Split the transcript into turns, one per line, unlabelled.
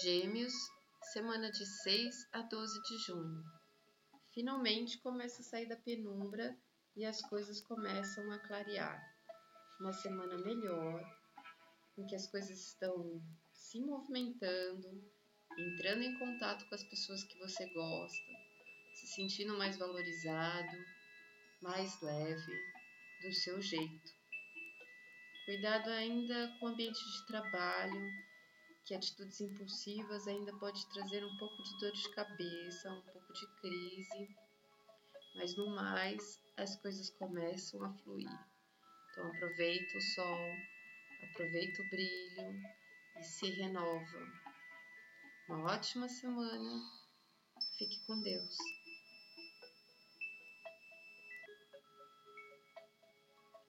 Gêmeos, semana de 6 a 12 de junho. Finalmente começa a sair da penumbra e as coisas começam a clarear. Uma semana melhor, em que as coisas estão se movimentando, entrando em contato com as pessoas que você gosta, se sentindo mais valorizado, mais leve, do seu jeito. Cuidado ainda com o ambiente de trabalho, que atitudes impulsivas ainda pode trazer um pouco de dor de cabeça, um pouco de crise, mas no mais as coisas começam a fluir. Então aproveita o sol, aproveita o brilho e se renova. Uma ótima semana. Fique com Deus.